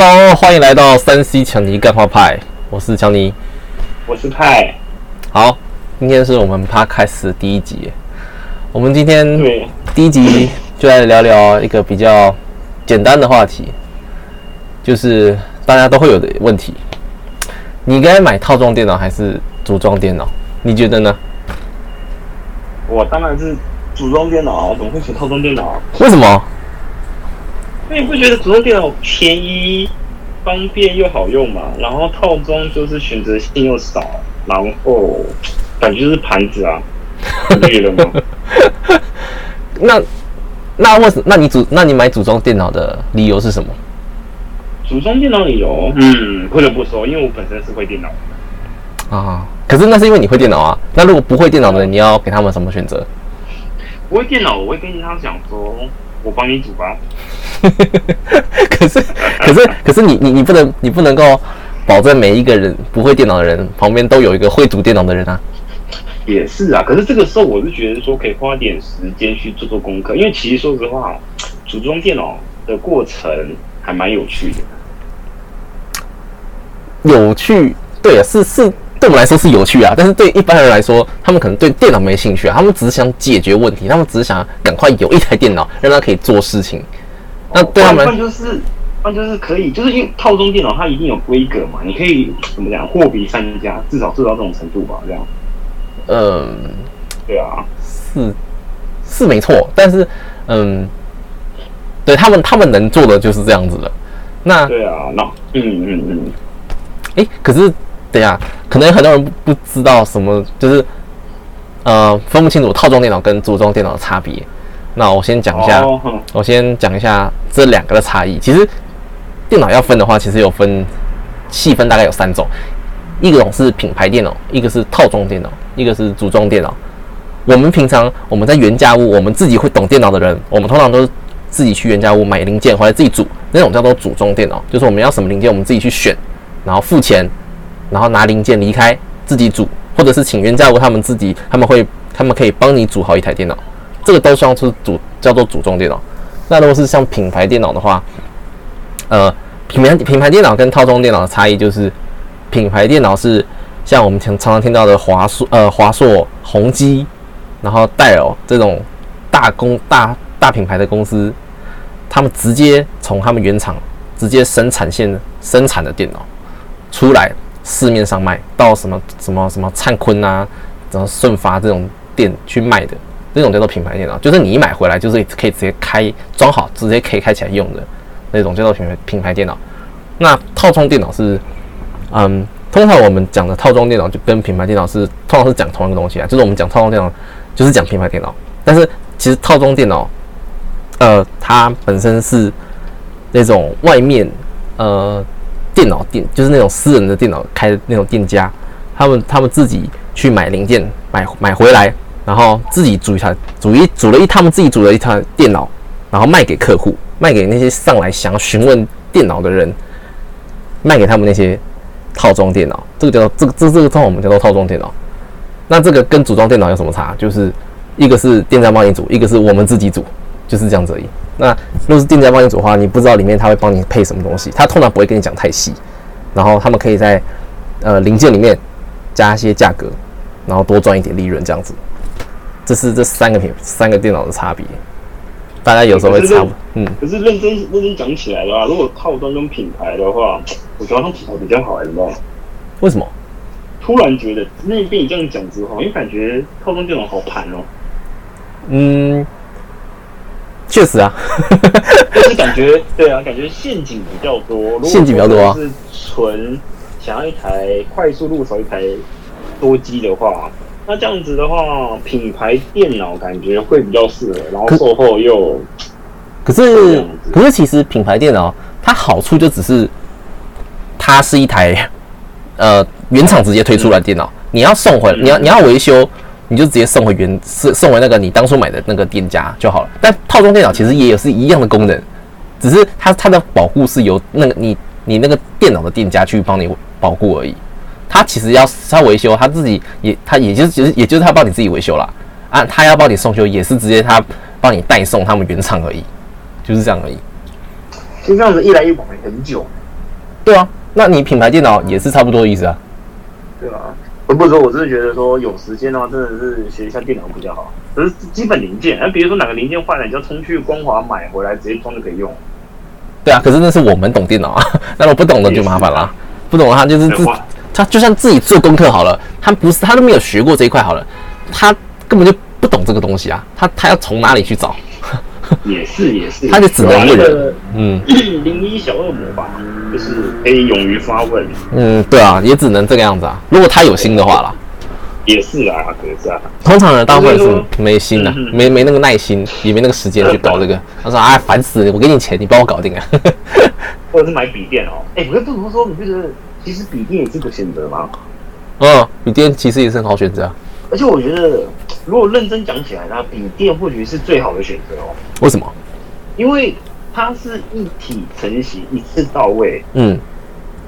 Hello，欢迎来到三 C 强尼干话派，我是强尼，我是派。好，今天是我们 p 开始的第一集，我们今天第一集就来聊聊一个比较简单的话题，就是大家都会有的问题，你该买套装电脑还是组装电脑？你觉得呢？我当然是组装电脑，怎么会选套装电脑？为什么？因为你不觉得组装电脑便宜、方便又好用嘛？然后套装就是选择性又少，然后感觉就是盘子啊，你觉得吗？那那为什那你组那你买组装电脑的理由是什么？组装电脑理由，嗯，不得不说，因为我本身是会电脑的。啊，可是那是因为你会电脑啊。那如果不会电脑的人，你要给他们什么选择？不会电脑，我会跟他讲说，我帮你煮吧。可是，可是，可是你你你不能你不能够保证每一个人不会电脑的人旁边都有一个会组电脑的人啊。也是啊，可是这个时候我是觉得说可以花点时间去做做功课，因为其实说实话，组装电脑的过程还蛮有趣的。有趣，对啊，是是，对我们来说是有趣啊，但是对一般人来说，他们可能对电脑没兴趣啊，他们只是想解决问题，他们只是想赶快有一台电脑，让他可以做事情。那对他们，那就是那就是可以，就是因为套装电脑它一定有规格嘛，你可以怎么讲，货比三家，至少做到这种程度吧，这样。嗯，对啊，是是没错，但是嗯，对他们他们能做的就是这样子的。那对啊，那嗯嗯嗯。哎，可是等下，可能很多人不知道什么，就是呃，分不清楚套装电脑跟组装电脑的差别。那我先讲一下，我先讲一下这两个的差异。其实电脑要分的话，其实有分细分，大概有三种。一种是品牌电脑，一个是套装电脑，一个是组装电脑。我们平常我们在原价屋，我们自己会懂电脑的人，我们通常都是自己去原价屋买零件回来自己组，那种叫做组装电脑，就是我们要什么零件，我们自己去选。然后付钱，然后拿零件离开，自己组，或者是请原价屋他们自己，他们会，他们可以帮你组好一台电脑，这个都算是组，叫做组装电脑。那如果是像品牌电脑的话，呃，品牌品牌电脑跟套装电脑的差异就是，品牌电脑是像我们常常听到的华硕、呃华硕、宏基，然后戴尔这种大公大大品牌的公司，他们直接从他们原厂直接生产线生产的电脑。出来市面上卖到什么什么什么灿坤啊，然后顺发这种店去卖的，那种叫做品牌电脑，就是你一买回来就是可以直接开装好，直接可以开起来用的那种叫做品牌品牌电脑。那套装电脑是，嗯，通常我们讲的套装电脑就跟品牌电脑是通常是讲同一个东西啊，就是我们讲套装电脑就是讲品牌电脑，但是其实套装电脑，呃，它本身是那种外面，呃。电脑店就是那种私人的电脑开的那种店家，他们他们自己去买零件，买买回来，然后自己组一台，组一组了一他们自己组了一台电脑，然后卖给客户，卖给那些上来想要询问电脑的人，卖给他们那些套装电脑，这个叫做这个这这个称我们叫做套装电脑。那这个跟组装电脑有什么差？就是一个是店家帮你组，一个是我们自己组，就是这样子而已。那如果是店家帮你组的话，你不知道里面他会帮你配什么东西，他通常不会跟你讲太细。然后他们可以在呃零件里面加一些价格，然后多赚一点利润，这样子。这是这三个品三个电脑的差别。大家有时候会差，嗯。可是认真认真讲起来的话，如果套装跟品牌的话，我觉得它品牌比较好，你知道吗？为什么？突然觉得那被你这样讲之后，因为感觉套装电脑好盘哦。嗯。确实啊，就是感觉对啊，感觉陷阱比较多。陷阱比较多啊。是纯想要一台快速入手一台多机的话，那这样子的话，品牌电脑感觉会比较适合，然后售后又……可是可是其实品牌电脑它好处就只是它是一台呃原厂直接推出来的电脑，你要送回，你要你要维修。你就直接送回原送送回那个你当初买的那个店家就好了。但套装电脑其实也有是一样的功能，只是它它的保护是由那个你你那个电脑的店家去帮你保护而已。他其实要他维修，他自己也他也就是其实也就是他帮你自己维修啦。啊。他要帮你送修也是直接他帮你代送他们原厂而已，就是这样而已。就这样子一来一往很久。对啊，那你品牌电脑也是差不多的意思啊。对啊，不不说，我真的觉得说有时间的话，真的是学一下电脑比较好。可是基本零件，那比如说哪个零件坏了，你就冲去光华买回来，直接装就可以用。对啊，可是那是我们懂电脑啊，那我不懂的就麻烦了。不懂的话就是自他就算自己做功课好了，他不是他都没有学过这一块好了，他根本就不懂这个东西啊，他他要从哪里去找？也是也是，他就只能问。嗯，零一小恶魔吧，就是可以勇于发问。嗯，对啊，也只能这个样子啊。如果他有心的话啦。也是啊，可是啊。通常人大部分是没心的，没没那个耐心，也没那个时间去搞这个。他说：“哎，烦死了，我给你钱，你帮我搞定啊。”或者是买笔电哦。哎，不是不如说，你觉得其实笔电也是个选择吗？嗯，笔电其实也是很好选择。而且我觉得，如果认真讲起来，那笔电或许是最好的选择哦。为什么？因为它是一体成型，一次到位。嗯。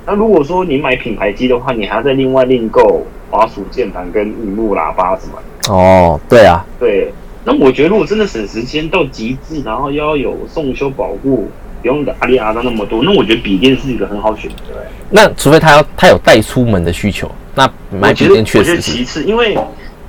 那如果说你买品牌机的话，你还要再另外另购。滑鼠、键盘跟荧幕、喇叭什么？哦，对啊，对。那我觉得，如果真的省时间到极致，然后又要有送修保护，不用阿里阿达那么多，那我觉得笔电是一个很好选择。那除非他要他有带出门的需求，那买笔电确实是其次。因为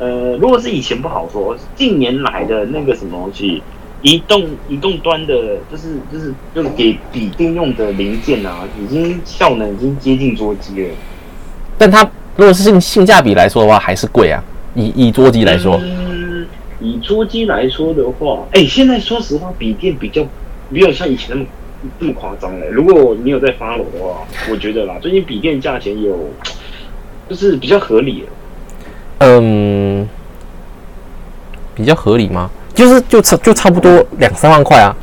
呃，如果是以前不好说，近年来的那个什么东西，移动移动端的，就是就是就是给笔电用的零件啊，已经效能已经接近桌机了。但它。如果是性性价比来说的话，还是贵啊。以以桌机来说，嗯，以桌机来说的话，哎，现在说实话，笔电比较没有像以前那么这么夸张嘞。如果你有在发楼的话，我觉得啦，最近笔电价钱有就是比较合理。嗯，比较合理吗？就是就差就差不多两三万块啊，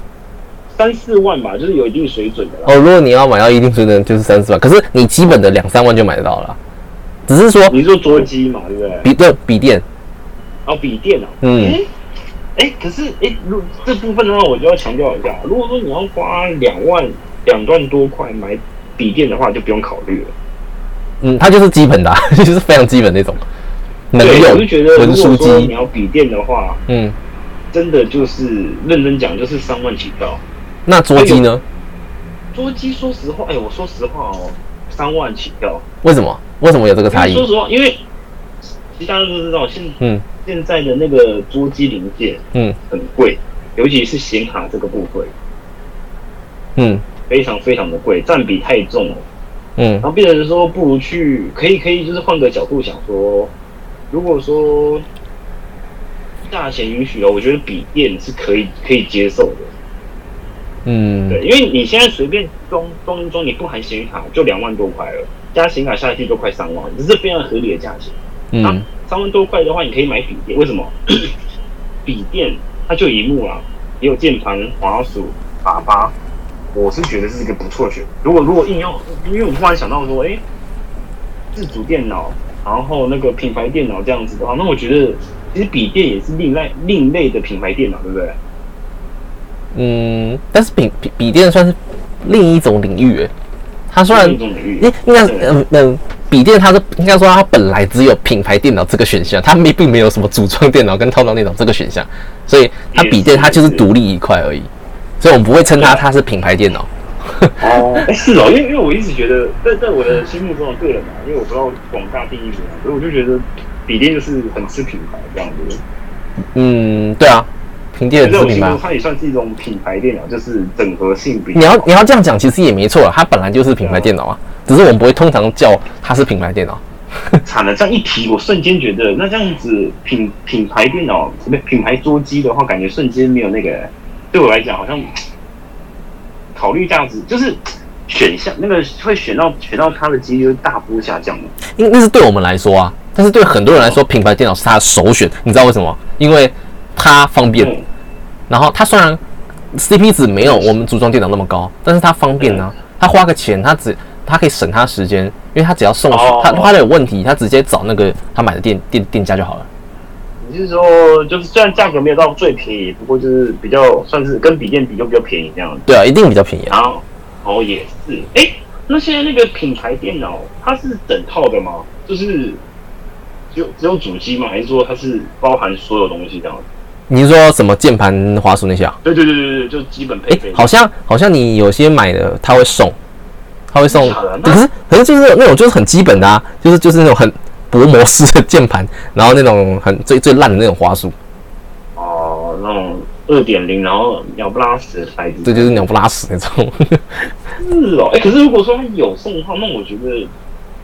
三四万吧，就是有一定水准的。哦，如果你要买到一定水准，就是三四万。可是你基本的两三万就买得到了。只是说，你说桌机嘛，对不对？笔对笔电，哦，笔电啊，嗯，哎，哎，可是哎，如这部分的话，我就要强调一下，如果说你要花两万两万多块买笔电的话，就不用考虑了。嗯，它就是基本的，就是非常基本那种。能用。我就觉得，如果说你要笔电的话，嗯，真的就是认真讲，就是三万起跳。那桌机呢？桌机，说实话，哎，我说实话哦，三万起跳。为什么？为什么有这个差异？说实话，因为其实大家都知道，现嗯现在的那个桌机零件嗯很贵，尤其是显卡这个部分，嗯非常非常的贵，占比太重了，嗯，然后变成说不如去可以可以就是换个角度想说，如果说价钱允许了，我觉得笔电是可以可以接受的，嗯，对，因为你现在随便装装装，你不含显卡就两万多块了。加显卡下去都快三万，这是非常合理的价钱。嗯，三万多块的话，你可以买笔电。为什么？笔电它就一幕啊，也有键盘、滑鼠、喇叭。我是觉得是一个不错选。如果如果硬要，因为我突然想到说，哎，自主电脑，然后那个品牌电脑这样子的话，那我觉得其实笔电也是另类另类的品牌电脑，对不对？嗯，但是笔笔笔电算是另一种领域诶。它虽然应应该嗯嗯，笔电它是应该说它本来只有品牌电脑这个选项，它没并没有什么组装电脑跟套装电脑这个选项，所以它笔电它就是独立一块而已，所以我们不会称它它是品牌电脑。哦，哎是哦，因为因为我一直觉得在在我的心目中的个人嘛，因为我不知道广大定义什么，所以我就觉得笔电就是很吃品牌这样子。嗯，对啊。平电子品牌，它也算是一种品牌电脑，就是整合性比。你要你要这样讲，其实也没错它本来就是品牌电脑啊，只是我们不会通常叫它是品牌电脑。惨了，这样一提，我瞬间觉得，那这样子品品牌电脑，不品牌桌机的话，感觉瞬间没有那个，对我来讲好像考虑这样子就是选项那个会选到选到它的几率大幅下降的。因那是对我们来说啊，但是对很多人来说，品牌电脑是他的首选。你知道为什么？因为它方便。然后它虽然 CP 值没有我们组装电脑那么高，但是它方便呢。他花个钱，他只他可以省他时间，因为他只要送他他的有问题，他直接找那个他买的店店店家就好了。你是说，就是虽然价格没有到最便宜，不过就是比较算是跟笔电比就比较便宜这样。对啊，一定比较便宜啊。哦，也是。哎，那现在那个品牌电脑它是整套的吗？就是只有只有主机吗？还是说它是包含所有东西这样？你是说什么键盘、滑鼠那些啊？对对对对对，就基本配备。好像好像你有些买的他会送，他会送，可是可是就是那种就是很基本的啊，就是就是那种很薄膜式的键盘，然后那种很最最烂的那种滑鼠。哦，那种二点零，然后鸟不拉屎的牌子。对就是鸟不拉屎那种。是哦，哎，可是如果说他有送的话，那我觉得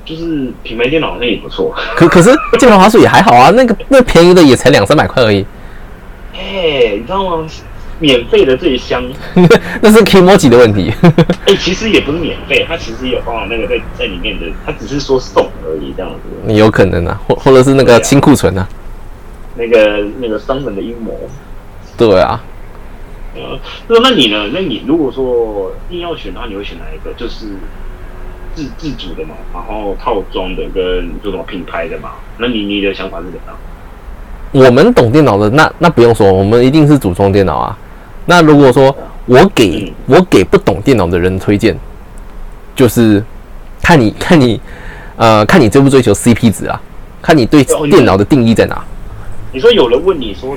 就是品牌电脑好像也不错。可可是键盘滑鼠也还好啊，那个那便宜的也才两三百块而已。哎，你知道吗？免费的最香，那是 k i m o j i 的问题。哎，其实也不是免费，它其实有包含那个在在里面的，它只是说送而已这样子。你有可能啊，或或者是那个清库存啊。那个那个商人的阴谋。对啊。呃，那那你呢？那你如果说硬要选的话，你会选哪一个？就是自自主的嘛，然后套装的跟这种品牌的嘛？那你你的想法是怎样？我们懂电脑的，那那不用说，我们一定是组装电脑啊。那如果说我给我给不懂电脑的人推荐，就是看你 看你呃看你追不追求 CP 值啊？看你对电脑的定义在哪？你说有人问你说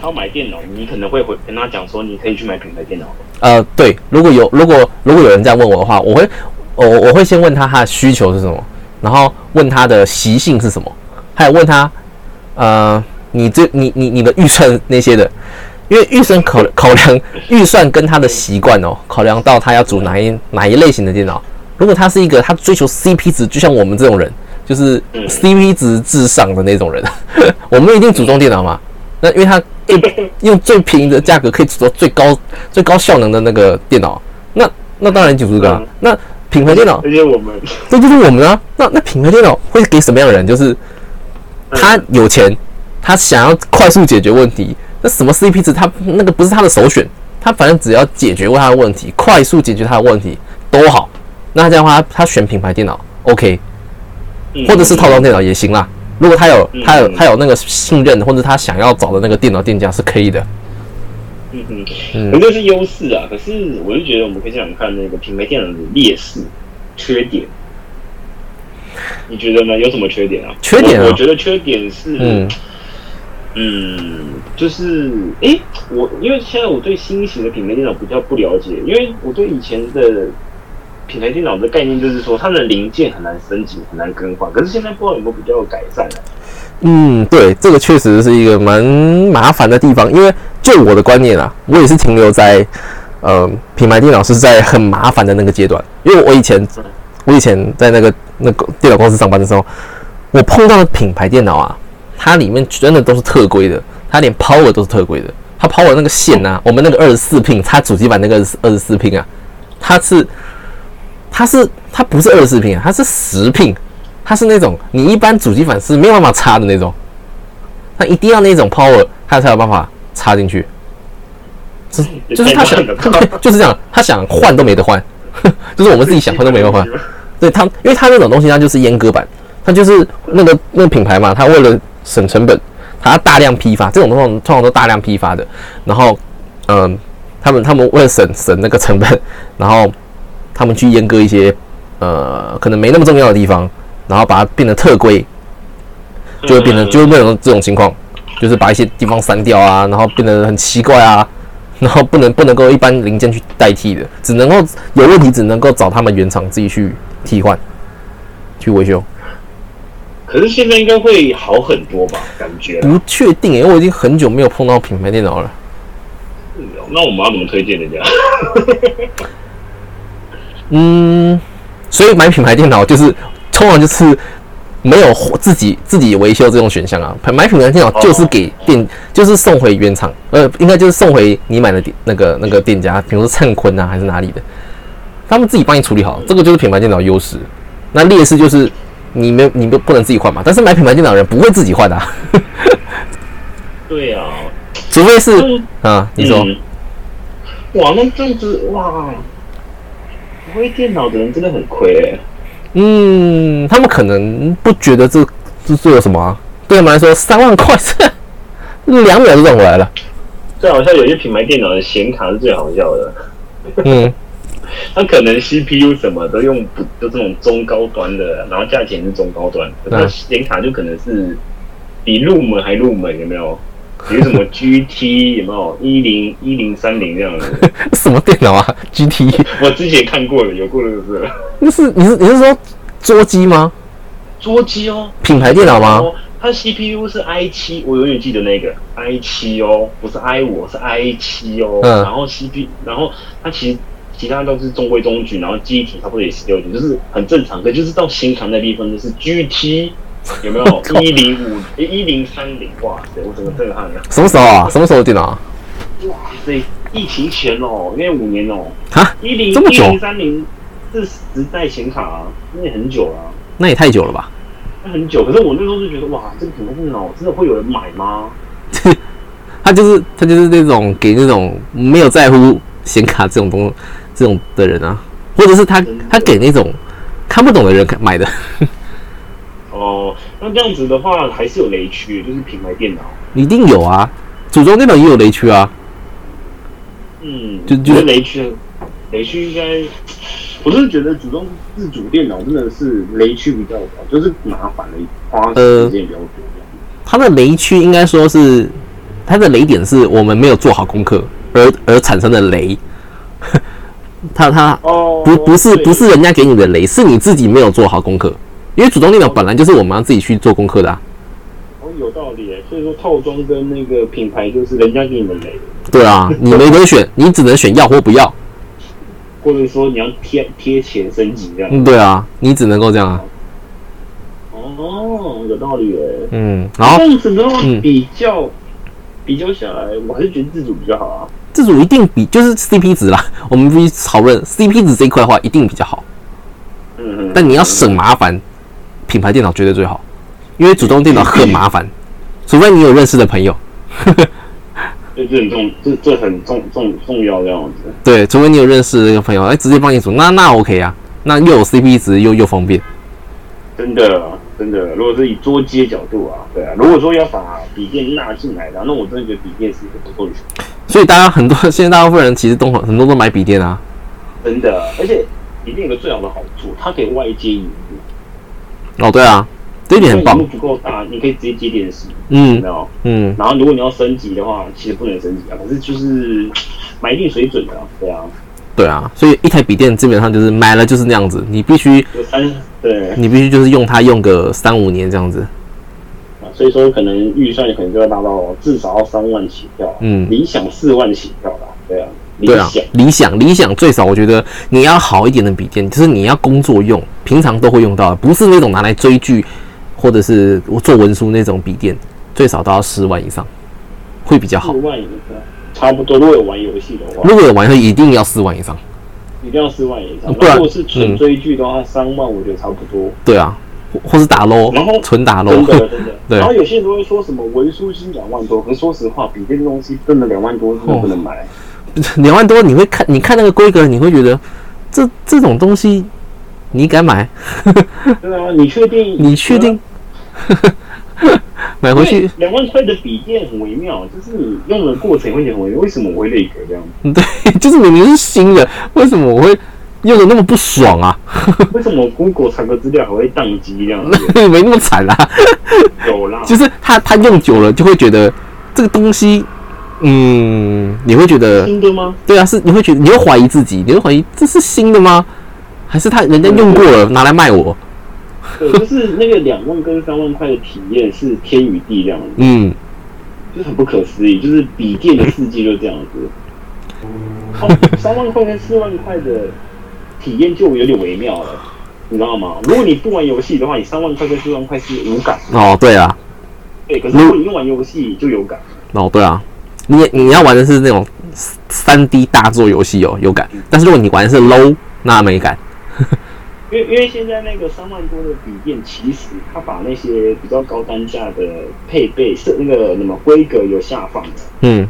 他要买电脑，你可能会回跟他讲说你可以去买品牌电脑。呃，对，如果有如果如果有人这样问我的话，我会我我会先问他他的需求是什么，然后问他的习性是什么，还有问他呃。你这你你你的预算那些的，因为预算考 考量预算跟他的习惯哦，考量到他要组哪一哪一类型的电脑。如果他是一个他追求 CP 值，就像我们这种人，就是 CP 值至上的那种人，我们一定组装电脑嘛。那因为他 用最便宜的价格可以组装最高最高效能的那个电脑，那那当然就是这个。那品牌电脑，这就是我们，这就是我们啊。那那品牌电脑会给什么样的人？就是他有钱。他想要快速解决问题，那什么 CP 值，他那个不是他的首选。他反正只要解决过他的问题，快速解决他的问题都好。那这样的话，他选品牌电脑 OK，或者是套装电脑也行啦。如果他有他有他有那个信任，或者他想要找的那个电脑店家是可以的。嗯嗯，那就是优势啊。可是我就觉得我们可以想想看那个品牌电脑的劣势、缺点。你觉得呢？有什么缺点啊？缺点啊？我觉得缺点是嗯。嗯，就是哎，我因为现在我对新型的品牌电脑比较不了解，因为我对以前的品牌电脑的概念就是说，它的零件很难升级，很难更换。可是现在不知道有没有比较改善嗯，对，这个确实是一个蛮麻烦的地方。因为就我的观念啊，我也是停留在呃品牌电脑是在很麻烦的那个阶段。因为我以前我以前在那个那个电脑公司上班的时候，我碰到的品牌电脑啊。它里面真的都是特规的，它连 power 都是特规的。它 power 那个线呐，我们那个二十四 pin，它主机板那个二十四 pin 啊，它是它是它不是二十四 pin 啊，它是十 pin，它是那种你一般主机板是没有办法插的那种，它一定要那种 power，它才有办法插进去。就是他想，就是这样，他想换都没得换，就是我们自己想换都没得换。对他，因为他那种东西，它就是阉割版，它就是那个那个品牌嘛，他为了省成本，它大量批发，这种通常通常都大量批发的。然后，嗯，他们他们为了省省那个成本，然后他们去阉割一些呃可能没那么重要的地方，然后把它变成特规，就会变成就会变成这种情况，就是把一些地方删掉啊，然后变得很奇怪啊，然后不能不能够一般零件去代替的，只能够有问题只能够找他们原厂自己去替换，去维修。可是现在应该会好很多吧？感觉不确定诶，我已经很久没有碰到品牌电脑了。那我们要怎么推荐人家？嗯，所以买品牌电脑就是通常就是没有自己自己维修这种选项啊。买品牌电脑就是给店，就是送回原厂，呃，应该就是送回你买的店那个那个店家，比如说灿坤啊还是哪里的，他们自己帮你处理好，这个就是品牌电脑优势。那劣势就是。你没你不不能自己换嘛？但是买品牌电脑的人不会自己换的。对呀，除非是啊，你说，哇，那这样子哇，不会电脑的人真的很亏哎。嗯，他们可能不觉得这这做了什么啊？对他们来说，三万块，两秒就赚回来了。最好笑有些品牌电脑的显卡是最好笑的。嗯。它可能 CPU 什么都用不就这种中高端的，然后价钱是中高端，那显卡就可能是比入门还入门，有没有？比如什么 GT 有没有一零一零三零这样的？什么电脑啊？GT？我之前看过了，有过的是不是？那是你是你是说桌机吗？桌机哦，品牌电脑吗？它 CPU 是 i 七，我永远记得那个 i 七哦，不是 i 五，是 i 七哦。嗯。然后 CPU，然后它其实其他都是中规中矩，然后机体差不多也十六点就是很正常。可就是到新款那地方就是 GT，有没有 一零五一零三零？哇塞，我整个震撼了。什么时候啊？什么时候的电脑？哇塞，疫情前哦，因为五年哦。啊？一零一零三零是时代显卡啊，那也很久了。那也太久了吧？那很久，可是我那时候就觉得，哇，这个品牌电脑真的会有人买吗？他就是他就是那种给那种没有在乎显卡这种东这种的人啊，或者是他他给那种看不懂的人买的。哦，那这样子的话，还是有雷区，就是品牌电脑一定有啊，组装电脑也有雷区啊。嗯，就就雷区，雷区应该。我是觉得组装自主电脑真的是雷区比较少，就是麻烦的，花时间比较多。它的雷区应该说是它的雷点是我们没有做好功课而而产生的雷。它它哦不不是不是人家给你的雷，是你自己没有做好功课。因为组装电脑本来就是我们要自己去做功课的。哦，有道理诶。所以说套装跟那个品牌就是人家给你的雷。对啊，你没得选，你只能选要或不要。或者说你要贴贴钱升级这样，嗯，对啊，你只能够这样啊。哦，有道理诶。嗯，然后这样子的话，比较比较下来，我还是觉得自主比较好啊。自主一定比就是 CP 值啦，我们必须讨论 CP 值这一块的话，一定比较好。嗯嗯。但你要省麻烦，品牌电脑绝对最好，因为组装电脑很麻烦，除非你有认识的朋友。这这很重，这这很重重重要这样子。对，除非你有认识的一个朋友，哎，直接帮你组，那那 OK 啊，那又有 CP 值，又又方便。真的，真的，如果是以桌机角度啊，对啊，如果说要把笔电纳进来的，那我真的觉得笔电是一个不错的选择。所以大家很多现在大部分人其实都很多都买笔电啊。真的，而且笔电有个最好的好处，它可以外接荧幕。哦，对啊。这一点很棒。不够大，你可以直接接电视。嗯，没有。嗯，然后如果你要升级的话，其实不能升级啊。可是就是买一定水准的，对啊。对啊，所以一台笔电基本上就是买了就是那样子，你必须三对，你必须就是用它用个三五年这样子。啊，所以说可能预算可能就要达到至少要三万起跳，嗯，理想四万起跳吧，对啊。对啊，理想理想最少，我觉得你要好一点的笔电，就是你要工作用，平常都会用到，不是那种拿来追剧。或者是我做文书那种笔电，最少都要十万以上，会比较好。十万以上，差不多。如果有玩游戏的话，如果有玩游戏，一定要四万以上。一定要四万以上。如果是纯追剧的话，三万我觉得差不多。对啊，或是打 low，然后纯打 low，真的真的。对。然后有些人都会说什么文书金两万多，可是说实话，比这个东西真的两万多真的不能买。两万多，你会看，你看那个规格，你会觉得这这种东西。你敢买？对啊，你确定？你确定？买回去两万块的笔电很微妙，就是你用的过程会很微妙。为什么我会那个这样？对，就是明明是新的，为什么我会用的那么不爽啊？为什么 Google 查个资料还会宕机这样？没那么惨啦，有啦，就是他他用久了就会觉得这个东西，嗯，你会觉得新的吗？对啊，是你会觉得你会怀疑自己，你会怀疑这是新的吗？还是他人家用过了拿来卖我？对，就是那个两万跟三万块的体验是天与地这样子，嗯，就是很不可思议，就是笔电的世界就这样子。哦，三万块跟四万块的体验就有点微妙了，你知道吗？如果你不玩游戏的话，你三万块跟四万块是无感。哦，对啊，对，可是如果你用玩游戏就有感。哦，对啊，你你要玩的是那种三 D 大作游戏哦，有感。但是如果你玩的是 low，那没感。因为因为现在那个三万多的笔电，其实它把那些比较高单价的配备是那个什么规格有下放的，嗯，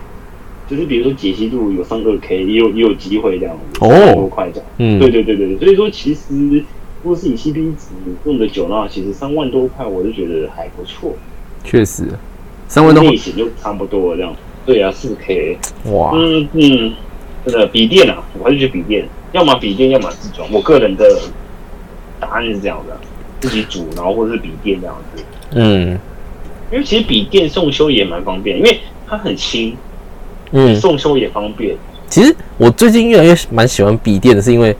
就是比如说解析度有上二 K，也有也有机会这样，哦，多块这样，嗯，对对对对对，所以说其实如果是以 CP 值用的久的话，其实三万多块我就觉得还不错，确实，三万多类型就差不多这样，对啊，四 K，哇，嗯嗯，真的笔电啊，我还是觉得笔电，要么笔电，要么自装，我个人的。答案是这样的，自己煮，然后或者是笔电这样子。嗯，因为其实笔电送修也蛮方便，因为它很轻，嗯，送修也方便。其实我最近越来越蛮喜欢笔电的，是因为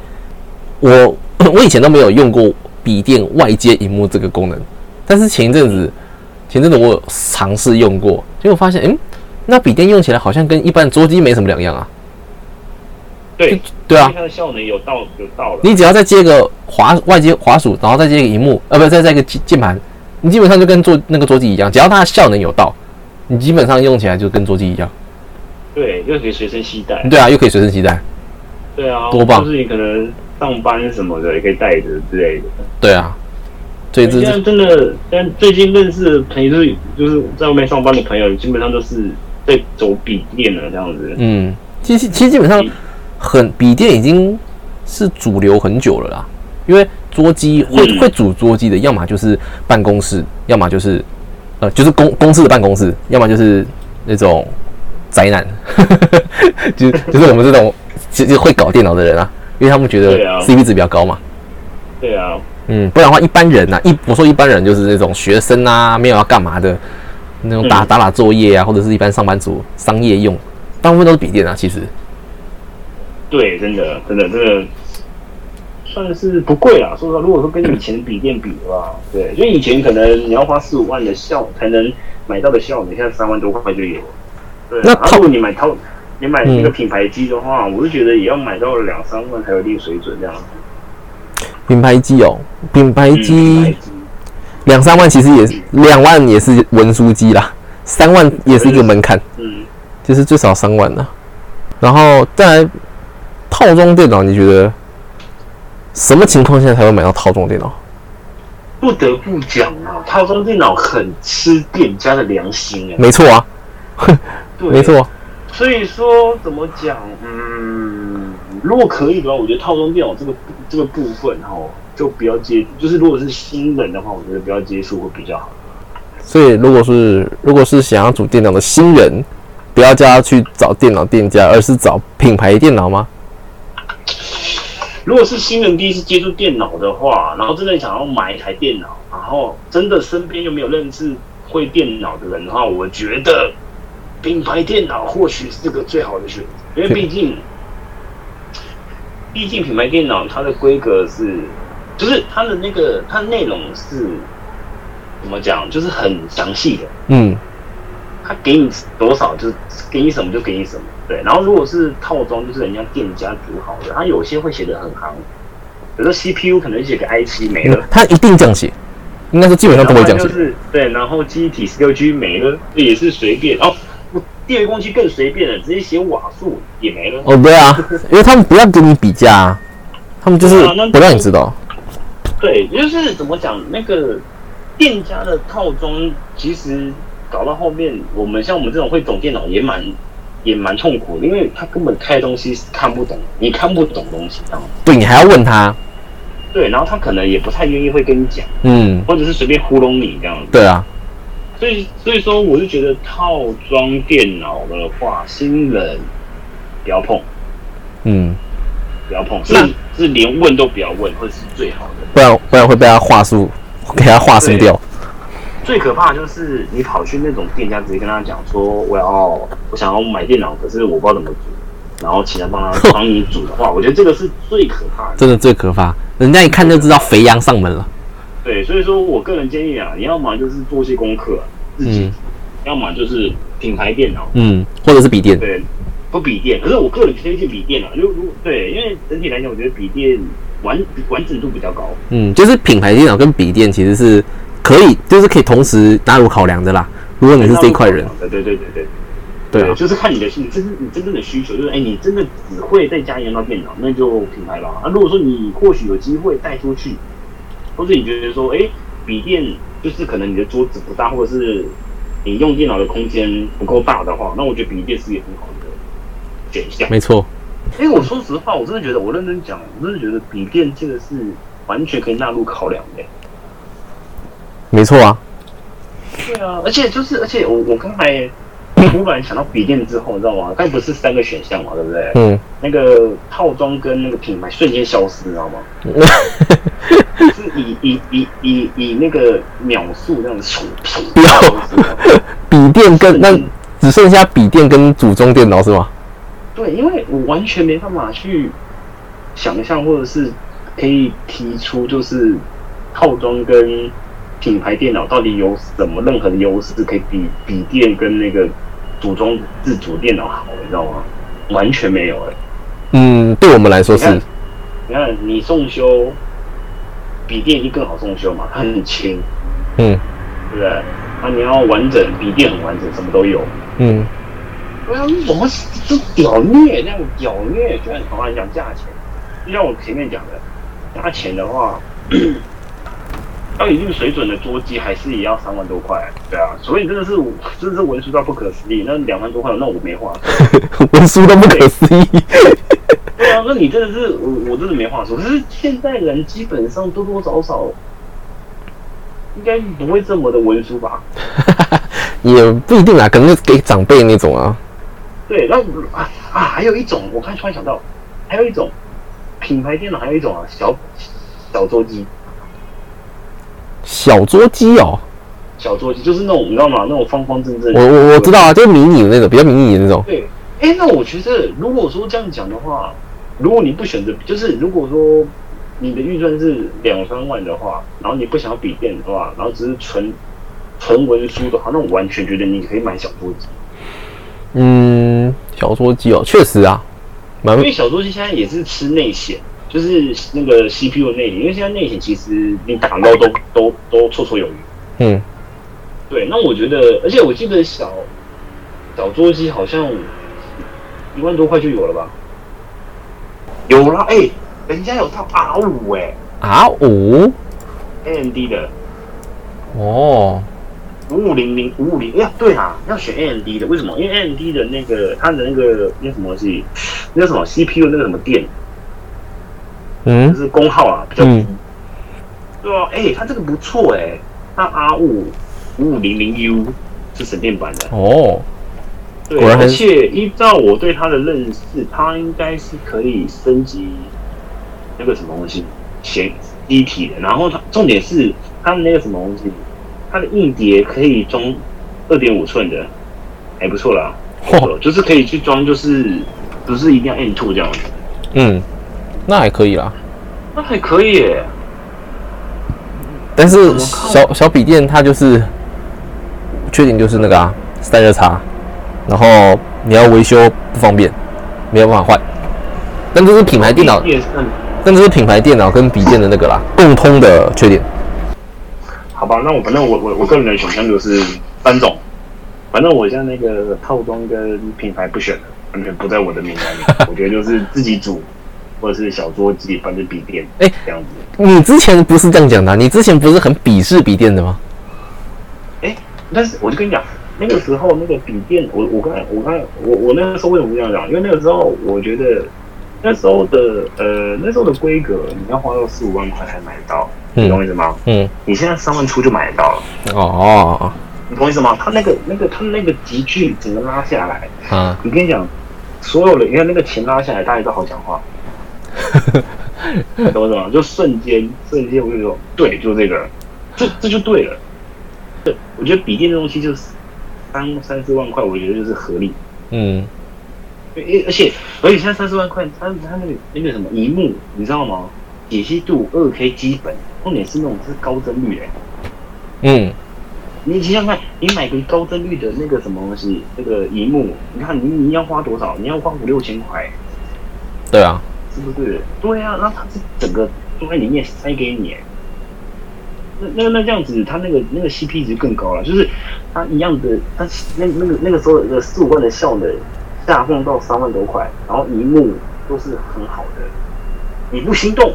我 我以前都没有用过笔电外接荧幕这个功能，但是前一阵子前阵子我有尝试用过，结果发现，嗯，那笔电用起来好像跟一般桌机没什么两样啊。对对啊，它的效能有到有到了。你只要再接个滑外接滑鼠，然后再接个荧幕，呃，不，再再一个键键盘，你基本上就跟桌那个桌机一样。只要它的效能有到，你基本上用起来就跟桌机一样。对，又可以随身携带。对啊，又可以随身携带。对啊，多棒！就是你可能上班什么的也可以带着之类的。对啊，所以这现在真的，但最近认识的朋友就是就是在外面上班的朋友，基本上都是在走笔电了这样子。嗯，其实其实基本上。很笔电已经是主流很久了啦，因为桌机会会组桌机的，要么就是办公室，要么就是呃就是公公司的办公室，要么就是那种宅男，就就是我们这种其实会搞电脑的人啊，因为他们觉得 CP 值比较高嘛。对啊，嗯，不然的话一般人呐，一我说一般人就是那种学生啊，没有要干嘛的那种打打打作业啊，或者是一般上班族商业用，大部分都是笔电啊，其实。对，真的，真的，真的算是不贵啦。说实话，如果说跟以前的笔电比的话，对，因为以前可能你要花四五万的效才能买到的效，能现在三万多块就有。对，那如果你买套，你买那个品牌机的话，我就觉得也要买到两三万才有一定水准这样子。品牌机哦，品牌机两三万其实也是两万也是文书机啦，三万也是一个门槛，嗯，就是最少三万了，然后再来。套装电脑，你觉得什么情况下才会买到套装电脑？不得不讲啊，套装电脑很吃店家的良心哎。没错啊，没错。所以说怎么讲？嗯，如果可以的话，我觉得套装电脑这个这个部分哈，就不要接。就是如果是新人的话，我觉得不要接触会比较好。所以，如果是如果是想要组电脑的新人，不要叫他去找电脑店家，而是找品牌电脑吗？如果是新人第一次接触电脑的话，然后真的想要买一台电脑，然后真的身边又没有认识会电脑的人的话，我觉得品牌电脑或许是个最好的选择，因为毕竟，毕竟品牌电脑它的规格是，就是它的那个它内容是怎么讲，就是很详细的，嗯。他给你多少，就是给你什么就给你什么，对。然后如果是套装，就是人家店家组好的，他有些会写的很行，比如说 CPU 可能写个 i 七没了，他一定这样写，应该是基本上都会这样写。就是对，然后记忆体十六 G 没了，这也是随便哦。电源供器更随便了，直接写瓦数也没了。哦，对啊，因为他们不要跟你比价，他们就是不让你知道。对，就是怎么讲，那个店家的套装其实。搞到后面，我们像我们这种会懂电脑也蛮也蛮痛苦，因为他根本开东西看不懂，你看不懂东西，然后对你还要问他，对，然后他可能也不太愿意会跟你讲，嗯，或者是随便糊弄你这样子，对啊，所以所以说我就觉得套装电脑的话，新人不要碰，嗯，不要碰，是是连问都不要问，会是最好的，不然不然会被他话术给他话术掉。最可怕的就是你跑去那种店家，直接跟他讲说我要我想要买电脑，可是我不知道怎么组，然后请他帮他帮你组的话，我觉得这个是最可怕的。真的最可怕，人家一看就知道肥羊上门了。对，所以说我个人建议啊，你要么就是做些功课自己，要么就是品牌电脑，嗯，或者是笔电。对，不笔电，可是我个人推荐笔电啊，如如对，因为整体来讲，我觉得笔电完完整度比较高。嗯，就是品牌电脑跟笔电其实是。可以，就是可以同时纳入考量的啦。如果你是这一块人，对对对对对，对，就是看你的，你真你真正的需求，就是哎，你真的只会在家用到电脑，那就品牌吧。啊，如果说你或许有机会带出去，或者你觉得说，哎，笔电就是可能你的桌子不大，或者是你用电脑的空间不够大的话，那我觉得笔电是一个很好的选项。没错。因为我说实话，我真的觉得，我认真讲，我真的觉得笔电这个是完全可以纳入考量的。没错啊，对啊，而且就是，而且我我刚才突然想到笔电之后，你知道吗？刚不是三个选项嘛，对不对？嗯。那个套装跟那个品牌瞬间消失，你知道吗？是以以以以以那个秒速这样子，不要 笔电跟那只剩下笔电跟组装电脑是吗？对，因为我完全没办法去想象，或者是可以提出，就是套装跟品牌电脑到底有什么任何的优势，可以比笔电跟那个组装自主电脑好，你知道吗？完全没有哎。嗯，对我们来说是。你看，你送修笔电就更好送修嘛，它很轻。嗯。对不对？那你要完整，笔电很完整，什么都有。嗯。对啊，怎么就屌虐那样屌虐？居然好像讲价钱，就像我前面讲的，价钱的话，到一定水准的桌机还是也要三万多块。对啊，所以真的是真的是文书到不可思议。那两万多块，那我没话说。文书都不可思议。对啊，那你真的是我我真的没话说。可是现在人基本上多多少少。应该不会这么的文书吧？也不一定啊，可能是给长辈那种啊。对，那啊啊，还有一种，我看突然想到，还有一种品牌电脑，还有一种啊，小小桌机。小桌机哦，小桌机就是那种你知道吗？那种方方正正。我我我知道啊，就是迷你的那种，比较迷你的那种。对，哎，那我觉得如果说这样讲的话，如果你不选择，就是如果说。你的预算是两三万的话，然后你不想要笔电的话，然后只是纯纯文书的话，那我完全觉得你可以买小桌机。嗯，小桌机哦，确实啊，因为小桌机现在也是吃内显，就是那个 CPU 内显，因为现在内显其实你打到都都都绰绰有余。嗯，对，那我觉得，而且我记得小小桌机好像一万多块就有了吧？有啦，哎。人家有套 R 五哎，R 五，AMD 的，哦，五五零零五五零，哎呀，对啊，要选 AMD 的，为什么？因为 AMD 的那个它的那个那什么东西，那什么 CPU 那个什么电，嗯，就是功耗啊比较低，对啊，哎，它这个不错哎，它 R 五五五零零 U 是省电版的哦，对，而且依照我对它的认识，它应该是可以升级。那个什么东西，显一体的，然后它重点是它的那个什么东西，它的硬碟可以装二点五寸的，还不错啦。嚯，就是可以去装，就是不是一定要 N two 这样子。嗯，那还可以啦。那还可以。但是小小笔电它就是缺点就是那个啊散热差，然后你要维修不方便，没有办法换。但这是品牌电脑。但这是品牌电脑跟笔电的那个啦，共通的缺点。好吧，那我反正我我我个人的选项就是三种，反正我现在那个套装跟品牌不选了，完全不在我的名单里。我觉得就是自己煮，或者是小桌机，反正笔电，哎，这样子。你之前不是这样讲的？你之前不是很鄙视笔电的吗？哎，但是我就跟你讲，那个时候那个笔电，我我刚才我刚才我我那个时候为什么这样讲？因为那个时候我觉得。那时候的呃，那时候的规格，你要花到四五万块才买得到，你懂我意思吗？嗯，你现在三万出就买得到了。哦，你懂我意思吗？他那个那个他那个集聚整个拉下来，啊，你跟你讲，所有的你看那个钱拉下来，大家都好讲话，懂我意思吗？就瞬间瞬间，我跟你说，对，就这个，这这就对了。对，我觉得笔电这东西就是三三四万块，我觉得就是合理。嗯。而且而且现在三四万块，它它那个那个什么荧幕，你知道吗？解析度二 K 基本，重点是那种是高帧率哎。嗯，你想想看，你买个高帧率的那个什么东西，那个荧幕，你看你你要花多少？你要花五六千块。对啊，是不是？对啊，那它是整个都在里面塞给你。那那那这样子，它那个那个 CP 值更高了，就是它一样的，它那那个那个时候的四五万的效能。下放到三万多块，然后荧幕都是很好的，你不心动？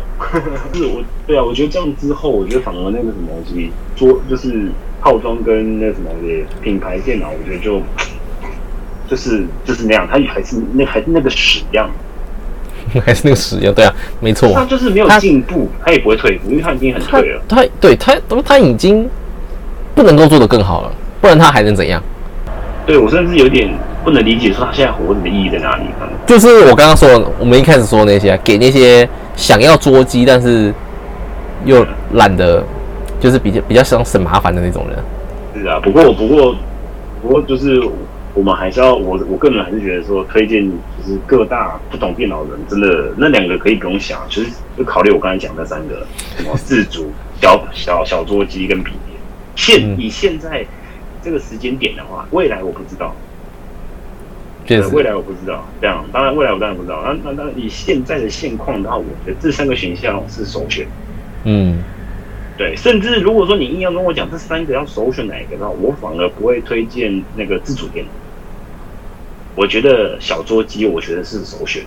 是我对啊，我觉得这样之后，我觉得反而那个什么东西，桌就是套装跟那什么的品牌电脑，我觉得就就是就是那样，它还是那还是那个屎样，还是那个屎样，对啊，没错，他就是没有进步，他也不会退步，因为他已经很退了。他对他都他已经不能够做得更好了，不然他还能怎样？对我甚至有点。不能理解说他现在活着的意义在哪里？就是我刚刚说，我们一开始说那些，给那些想要捉鸡但是又懒得，就是比较比较想省麻烦的那种人。是啊，不过不过不过就是我们还是要我我个人还是觉得说，推荐就是各大不懂电脑人，真的那两个可以不用想，其实就考虑我刚才讲那三个，什么自主小小小桌机跟笔电。现以现在这个时间点的话，未来我不知道，确实，未来我不知道。这样，当然未来我当然不知道。那那那以现在的现况的话，我觉得这三个选项是首选。嗯。对，甚至如果说你硬要跟我讲这三个要首选哪一个的话，我反而不会推荐那个自主电脑。我觉得小桌机，我觉得是首选。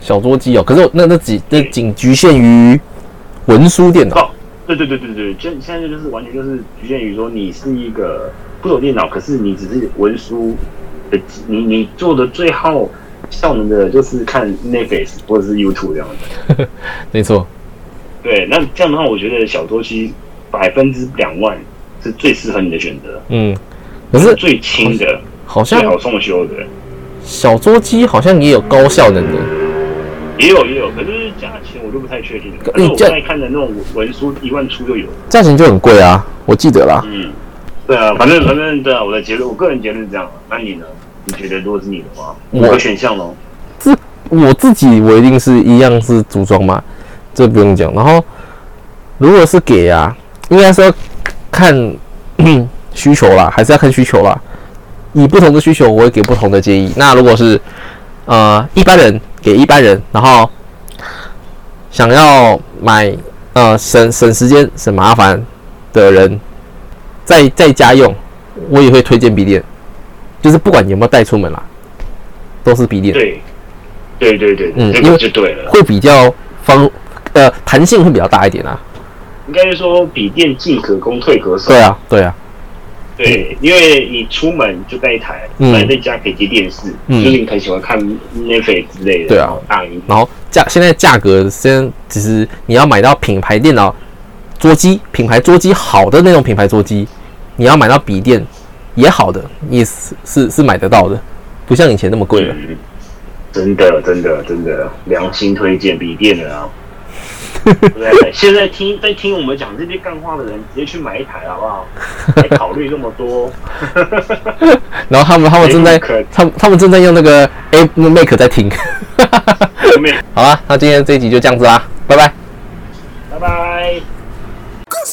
小桌机哦，可是那那只那仅局限于文书电脑。对对对对对，现现在就是完全就是局限于说你是一个不懂电脑，可是你只是文书的，你你做的最耗效能的就是看 Netflix 或者是 YouTube 这样的。没错。对，那这样的话，我觉得小桌机百分之两万是最适合你的选择。嗯，可是最轻的，好像最好送修的。小桌机好像也有高效能的，也有也有，可是价钱我就不太确定。你我在看的那种文书一万出就有，价钱就很贵啊，我记得啦。嗯，对啊，反正反正对啊，我的结论，我个人结论是这样。那你呢？你觉得如果是你的话，五个选项喽？这我自己，我一定是一样是组装嘛。这不用讲，然后如果是给啊，应该是要看 需求啦，还是要看需求啦。以不同的需求，我会给不同的建议。那如果是呃一般人给一般人，然后想要买呃省省时间省麻烦的人，在在家用，我也会推荐笔电，就是不管有没有带出门啦，都是笔电。对，对对对，嗯，因为就对了，会比较方。呃，弹性会比较大一点啊。应该是说，笔电进可攻，退可守。对啊，对啊，对，因为你出门就带一台，嗯，在家可以接电视，嗯，就是你很喜欢看 Netflix 之类的，对啊，大荧。然后价现在价格，先其实你要买到品牌电脑桌机，品牌桌机好的那种品牌桌机，你要买到笔电也好的，也是是是买得到的，不像以前那么贵了。真的，真的，真的，良心推荐笔电的啊。对，现在听在听我们讲这些干话的人，直接去买一台好不好？还考虑那么多。然后他们他们正在他们他们正在用那个 A Make 在听。好了，那今天这一集就这样子啦，拜拜。拜拜。Good